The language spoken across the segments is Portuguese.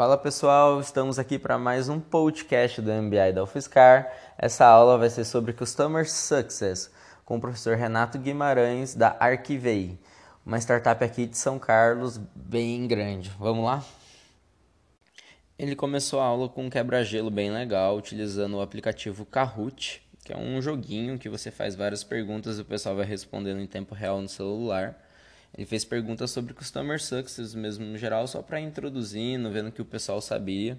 Fala pessoal, estamos aqui para mais um podcast do MBI da UFSCar. Essa aula vai ser sobre Customer Success com o professor Renato Guimarães da Arquivei, uma startup aqui de São Carlos bem grande. Vamos lá? Ele começou a aula com um quebra-gelo bem legal, utilizando o aplicativo Kahoot, que é um joguinho que você faz várias perguntas e o pessoal vai respondendo em tempo real no celular. Ele fez perguntas sobre Customer Success mesmo no geral, só para introduzindo, vendo que o pessoal sabia.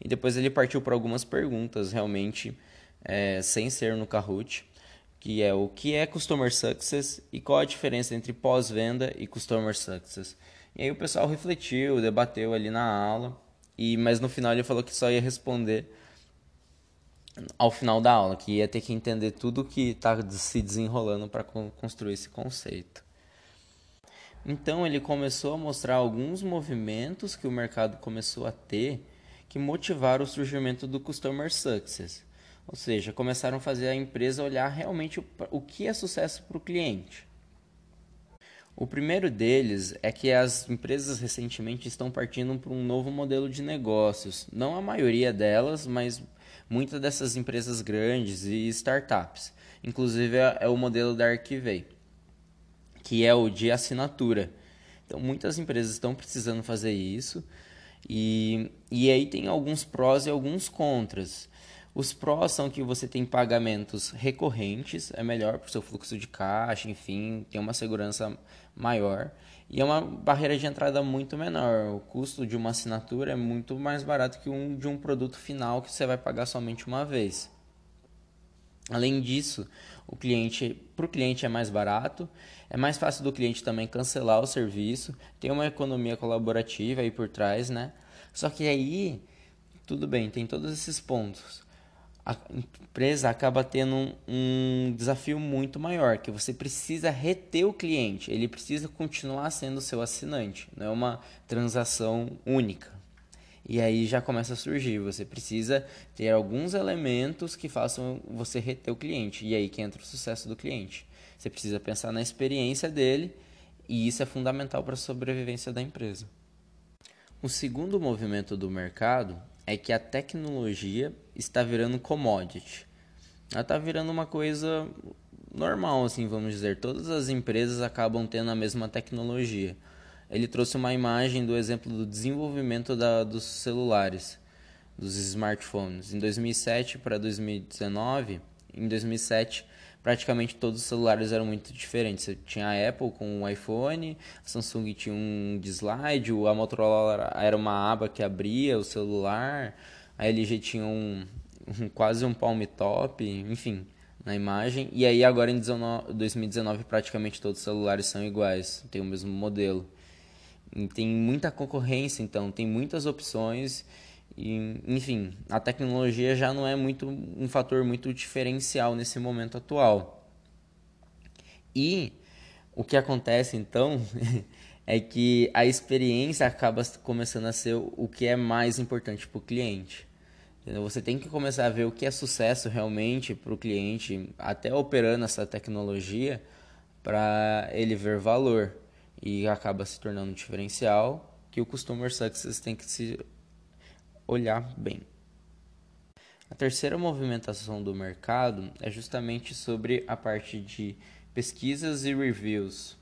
E depois ele partiu para algumas perguntas, realmente, é, sem ser no Kahoot, que é o que é Customer Success e qual a diferença entre pós-venda e Customer Success. E aí o pessoal refletiu, debateu ali na aula, e mas no final ele falou que só ia responder ao final da aula, que ia ter que entender tudo que está se desenrolando para construir esse conceito. Então ele começou a mostrar alguns movimentos que o mercado começou a ter que motivaram o surgimento do Customer Success. Ou seja, começaram a fazer a empresa olhar realmente o, o que é sucesso para o cliente. O primeiro deles é que as empresas recentemente estão partindo para um novo modelo de negócios. Não a maioria delas, mas muitas dessas empresas grandes e startups. Inclusive é, é o modelo da Arquivei que é o de assinatura. Então, muitas empresas estão precisando fazer isso e, e aí tem alguns prós e alguns contras. Os prós são que você tem pagamentos recorrentes, é melhor para o seu fluxo de caixa, enfim, tem uma segurança maior e é uma barreira de entrada muito menor. O custo de uma assinatura é muito mais barato que um de um produto final que você vai pagar somente uma vez. Além disso, o cliente para o cliente é mais barato, é mais fácil do cliente também cancelar o serviço, tem uma economia colaborativa aí por trás, né? Só que aí tudo bem, tem todos esses pontos. A empresa acaba tendo um, um desafio muito maior, que você precisa reter o cliente, ele precisa continuar sendo seu assinante, não é uma transação única. E aí já começa a surgir. Você precisa ter alguns elementos que façam você reter o cliente. E aí que entra o sucesso do cliente. Você precisa pensar na experiência dele e isso é fundamental para a sobrevivência da empresa. O segundo movimento do mercado é que a tecnologia está virando commodity. Ela está virando uma coisa normal, assim, vamos dizer. Todas as empresas acabam tendo a mesma tecnologia ele trouxe uma imagem do exemplo do desenvolvimento da, dos celulares, dos smartphones. Em 2007 para 2019, em 2007 praticamente todos os celulares eram muito diferentes. Você tinha a Apple com o iPhone, a Samsung tinha um de slide, a Motorola era uma aba que abria o celular, a LG tinha um, um quase um palm top, enfim, na imagem. E aí agora em 2019 praticamente todos os celulares são iguais, tem o mesmo modelo. Tem muita concorrência, então, tem muitas opções. E, enfim, a tecnologia já não é muito um fator muito diferencial nesse momento atual. E o que acontece então é que a experiência acaba começando a ser o que é mais importante para o cliente. Entendeu? Você tem que começar a ver o que é sucesso realmente para o cliente, até operando essa tecnologia, para ele ver valor e acaba se tornando um diferencial que o Customer Success tem que se olhar bem. A terceira movimentação do mercado é justamente sobre a parte de pesquisas e reviews.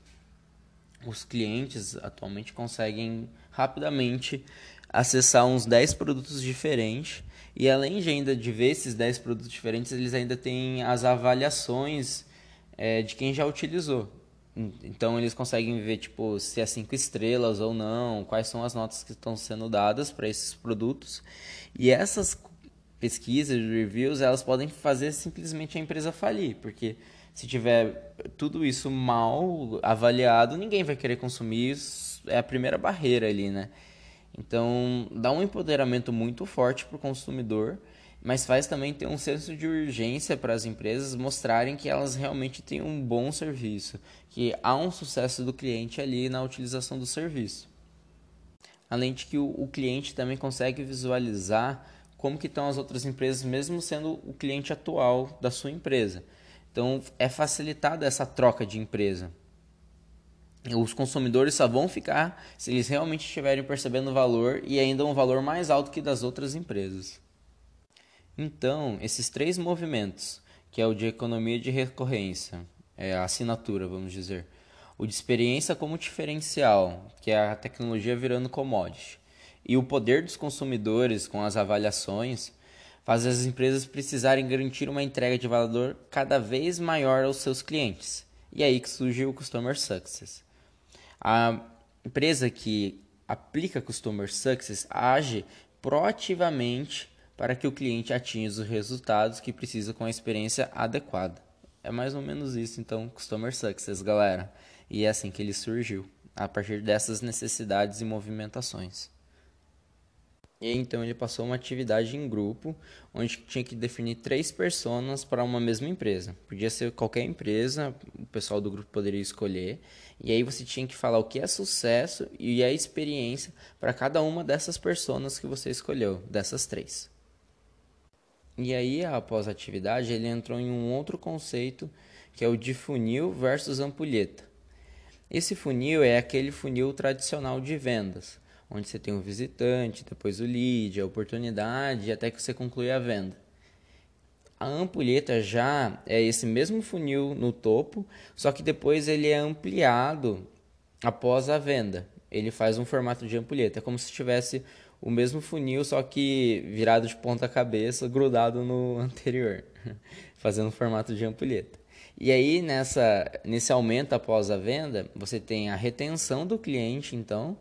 Os clientes atualmente conseguem rapidamente acessar uns 10 produtos diferentes e além de ainda de ver esses 10 produtos diferentes, eles ainda têm as avaliações é, de quem já utilizou. Então eles conseguem ver tipo se é cinco estrelas ou não, quais são as notas que estão sendo dadas para esses produtos. E essas pesquisas, reviews, elas podem fazer simplesmente a empresa falir, porque se tiver tudo isso mal avaliado, ninguém vai querer consumir, é a primeira barreira ali, né? Então, dá um empoderamento muito forte para o consumidor mas faz também ter um senso de urgência para as empresas mostrarem que elas realmente têm um bom serviço, que há um sucesso do cliente ali na utilização do serviço. Além de que o, cliente também consegue visualizar como que estão as outras empresas, mesmo sendo o cliente atual da sua empresa. Então é facilitada essa troca de empresa. os consumidores só vão ficar se eles realmente estiverem percebendo o valor e ainda um valor mais alto que das outras empresas. Então, esses três movimentos, que é o de economia de recorrência, é a assinatura, vamos dizer, o de experiência como diferencial, que é a tecnologia virando commodity, e o poder dos consumidores com as avaliações, faz as empresas precisarem garantir uma entrega de valor cada vez maior aos seus clientes. E é aí que surge o Customer Success. A empresa que aplica Customer Success age proativamente para que o cliente atinja os resultados que precisa com a experiência adequada. É mais ou menos isso, então, Customer Success, galera. E é assim que ele surgiu, a partir dessas necessidades e movimentações. E então ele passou uma atividade em grupo, onde tinha que definir três personas para uma mesma empresa. Podia ser qualquer empresa, o pessoal do grupo poderia escolher. E aí você tinha que falar o que é sucesso e a experiência para cada uma dessas personas que você escolheu, dessas três. E aí, após a atividade, ele entrou em um outro conceito que é o de funil versus ampulheta. Esse funil é aquele funil tradicional de vendas onde você tem o visitante, depois o lead, a oportunidade, até que você conclui a venda. A ampulheta já é esse mesmo funil no topo, só que depois ele é ampliado após a venda. Ele faz um formato de ampulheta, é como se tivesse o mesmo funil, só que virado de ponta cabeça, grudado no anterior, fazendo formato de ampulheta. E aí, nessa, nesse aumento após a venda, você tem a retenção do cliente, então,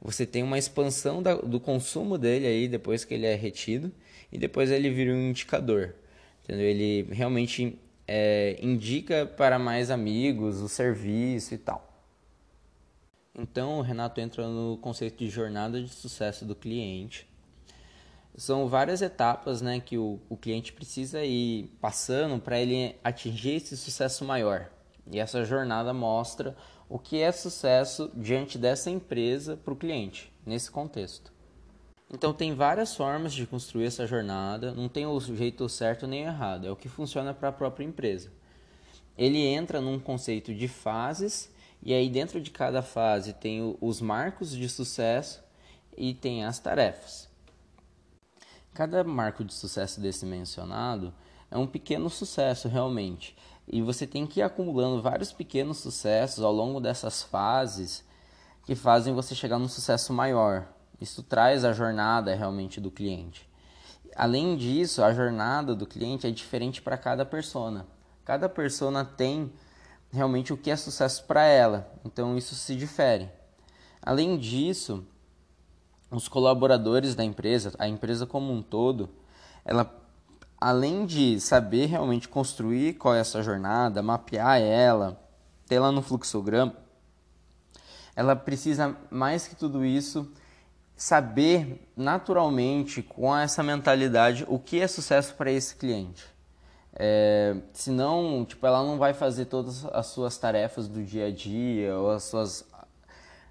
você tem uma expansão da, do consumo dele aí depois que ele é retido e depois ele vira um indicador. Entendeu? Ele realmente é, indica para mais amigos o serviço e tal. Então o Renato entra no conceito de jornada de sucesso do cliente. São várias etapas né, que o, o cliente precisa ir passando para ele atingir esse sucesso maior. E essa jornada mostra o que é sucesso diante dessa empresa para o cliente, nesse contexto. Então, tem várias formas de construir essa jornada, não tem o jeito certo nem errado, é o que funciona para a própria empresa. Ele entra num conceito de fases, e aí dentro de cada fase tem os marcos de sucesso e tem as tarefas. Cada marco de sucesso desse mencionado é um pequeno sucesso realmente, e você tem que ir acumulando vários pequenos sucessos ao longo dessas fases que fazem você chegar num sucesso maior. Isso traz a jornada realmente do cliente. Além disso, a jornada do cliente é diferente para cada persona. Cada persona tem realmente o que é sucesso para ela, então isso se difere. Além disso, os colaboradores da empresa, a empresa como um todo, ela além de saber realmente construir qual é essa jornada, mapear ela, ter ela no fluxograma, ela precisa mais que tudo isso saber naturalmente com essa mentalidade o que é sucesso para esse cliente. É, senão, tipo, ela não vai fazer todas as suas tarefas do dia a dia ou as suas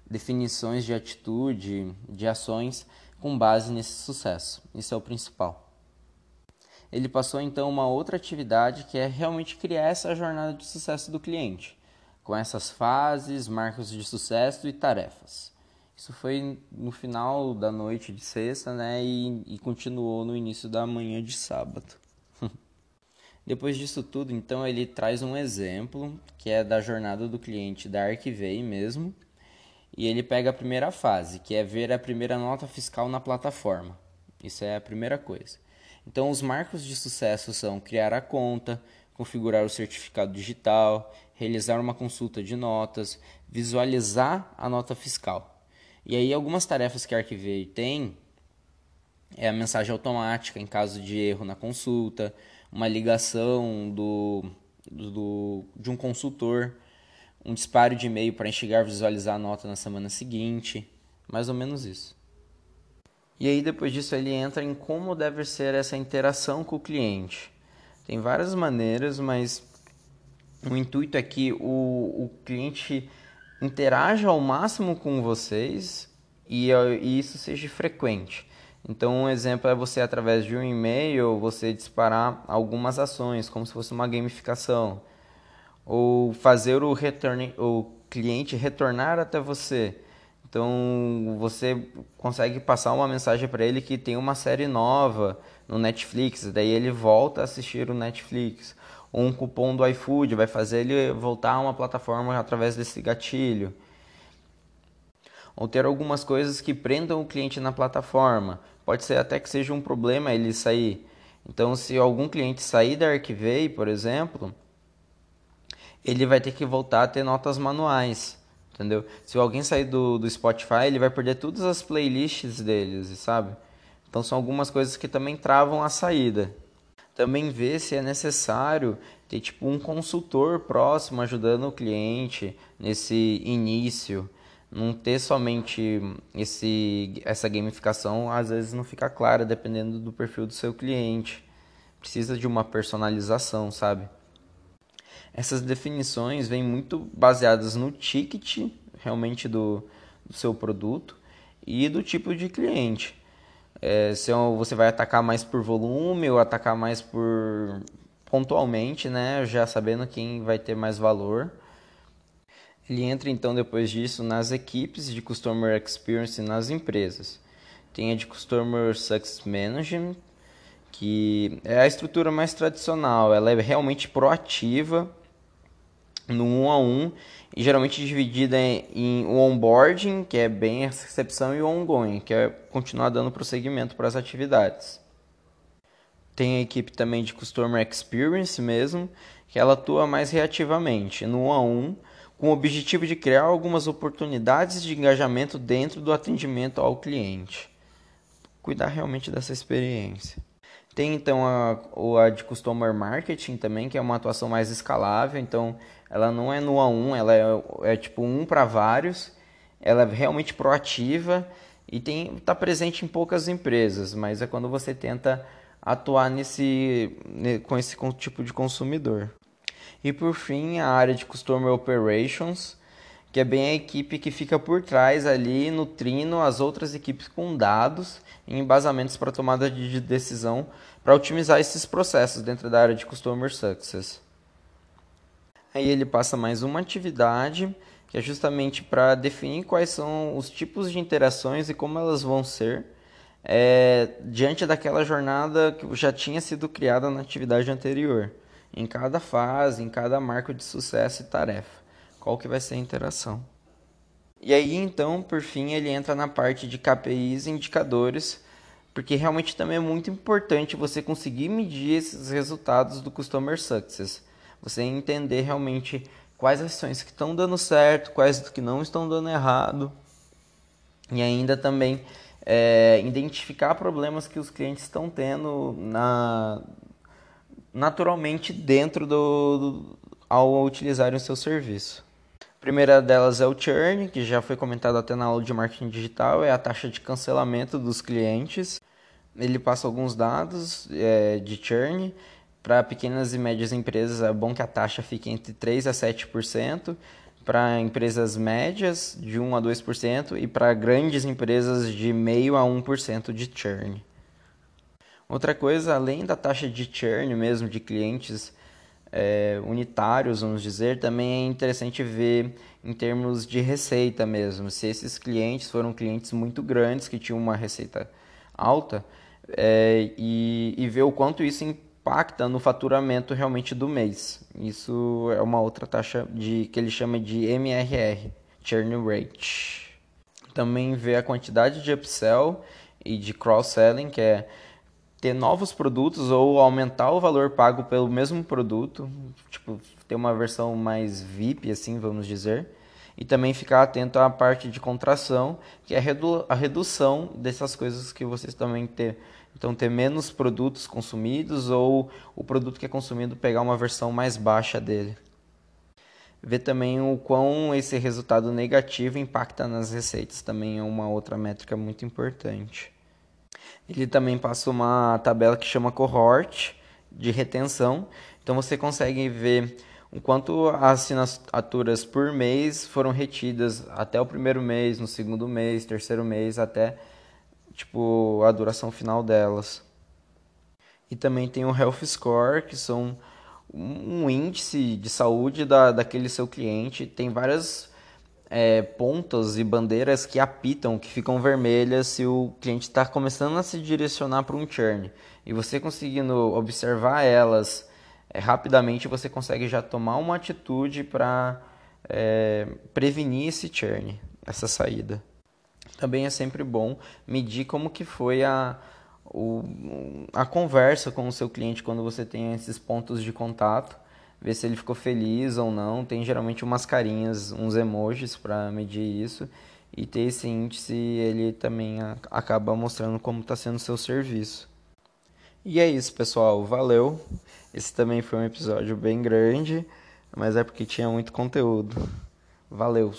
definições de atitude, de ações com base nesse sucesso. Isso é o principal ele passou então uma outra atividade que é realmente criar essa jornada de sucesso do cliente, com essas fases, marcos de sucesso e tarefas. Isso foi no final da noite de sexta, né, e, e continuou no início da manhã de sábado. Depois disso tudo, então ele traz um exemplo que é da jornada do cliente da Arquivei mesmo, e ele pega a primeira fase, que é ver a primeira nota fiscal na plataforma. Isso é a primeira coisa. Então, os marcos de sucesso são criar a conta, configurar o certificado digital, realizar uma consulta de notas, visualizar a nota fiscal. E aí, algumas tarefas que a Arquivei tem é a mensagem automática em caso de erro na consulta, uma ligação do, do, de um consultor, um disparo de e-mail para enxergar visualizar a nota na semana seguinte, mais ou menos isso. E aí depois disso ele entra em como deve ser essa interação com o cliente. Tem várias maneiras, mas o intuito é que o, o cliente interaja ao máximo com vocês e, e isso seja frequente. Então, um exemplo é você, através de um e-mail, você disparar algumas ações, como se fosse uma gamificação. Ou fazer o ou cliente retornar até você. Então você consegue passar uma mensagem para ele que tem uma série nova no Netflix, daí ele volta a assistir o Netflix. Ou um cupom do iFood vai fazer ele voltar a uma plataforma através desse gatilho. Ou ter algumas coisas que prendam o cliente na plataforma. Pode ser até que seja um problema ele sair. Então, se algum cliente sair da Archivay, por exemplo, ele vai ter que voltar a ter notas manuais, entendeu? Se alguém sair do, do Spotify, ele vai perder todas as playlists deles, sabe? Então são algumas coisas que também travam a saída. Também ver se é necessário ter tipo um consultor próximo ajudando o cliente nesse início. Não ter somente esse, essa gamificação, às vezes não fica clara dependendo do perfil do seu cliente. Precisa de uma personalização, sabe? Essas definições vêm muito baseadas no ticket realmente do, do seu produto e do tipo de cliente. É, se você vai atacar mais por volume ou atacar mais por pontualmente, né, já sabendo quem vai ter mais valor. Ele entra então depois disso nas equipes de Customer Experience nas empresas. Tem a de Customer Success Management, que é a estrutura mais tradicional, ela é realmente proativa no um a um e geralmente dividida em, o onboarding, que é bem a recepção, e o ongoing, que é continuar dando prosseguimento para as atividades. Tem a equipe também de Customer Experience mesmo, que ela atua mais reativamente, no um a um, com o objetivo de criar algumas oportunidades de engajamento dentro do atendimento ao cliente. Cuidar realmente dessa experiência. Tem então a, a de Customer Marketing também, que é uma atuação mais escalável, então ela não é no a um, ela é, é tipo um para vários. Ela é realmente proativa e está presente em poucas empresas, mas é quando você tenta atuar nesse com esse tipo de consumidor. E por fim, a área de Customer Operations, que é bem a equipe que fica por trás ali nutrindo as outras equipes com dados e embasamentos para tomada de decisão para otimizar esses processos dentro da área de Customer Success. Aí ele passa mais uma atividade, que é justamente para definir quais são os tipos de interações e como elas vão ser é, diante daquela jornada que já tinha sido criada na atividade anterior. Em cada fase, em cada marco de sucesso e tarefa. Qual que vai ser a interação. E aí, então, por fim, ele entra na parte de KPIs e indicadores, porque realmente também é muito importante você conseguir medir esses resultados do Customer Success você entender realmente quais ações que estão dando certo, quais que não estão dando errado. E ainda também é, identificar problemas que os clientes estão tendo na, naturalmente dentro do, do ao utilizarem o seu serviço. A primeira delas é o churn, que já foi comentado até na aula de marketing digital, é a taxa de cancelamento dos clientes. Ele passa alguns dados é, de churn para pequenas e médias empresas é bom que a taxa fique entre 3 a 7%, para empresas médias de 1 a 2% e para grandes empresas de meio a 1% de churn. Outra coisa, além da taxa de churn mesmo de clientes é, unitários, vamos dizer, também é interessante ver em termos de receita mesmo. Se esses clientes foram clientes muito grandes que tinham uma receita alta é, e, e ver o quanto isso impacta no faturamento realmente do mês. Isso é uma outra taxa de que ele chama de MRR, churn rate. Também vê a quantidade de upsell e de cross-selling, que é ter novos produtos ou aumentar o valor pago pelo mesmo produto, tipo, ter uma versão mais VIP, assim, vamos dizer. E também ficar atento à parte de contração, que é a redução dessas coisas que vocês também ter então, ter menos produtos consumidos ou o produto que é consumido pegar uma versão mais baixa dele. Ver também o quão esse resultado negativo impacta nas receitas, também é uma outra métrica muito importante. Ele também passa uma tabela que chama cohort de retenção, então você consegue ver o quanto as assinaturas por mês foram retidas até o primeiro mês, no segundo mês, terceiro mês, até tipo, a duração final delas. E também tem o Health Score, que são um índice de saúde da, daquele seu cliente. Tem várias é, pontas e bandeiras que apitam, que ficam vermelhas se o cliente está começando a se direcionar para um churn. E você conseguindo observar elas é, rapidamente, você consegue já tomar uma atitude para é, prevenir esse churn, essa saída. Também é sempre bom medir como que foi a, o, a conversa com o seu cliente quando você tem esses pontos de contato ver se ele ficou feliz ou não. Tem geralmente umas carinhas, uns emojis para medir isso. E ter esse índice, ele também acaba mostrando como está sendo o seu serviço. E é isso, pessoal. Valeu. Esse também foi um episódio bem grande, mas é porque tinha muito conteúdo. Valeu.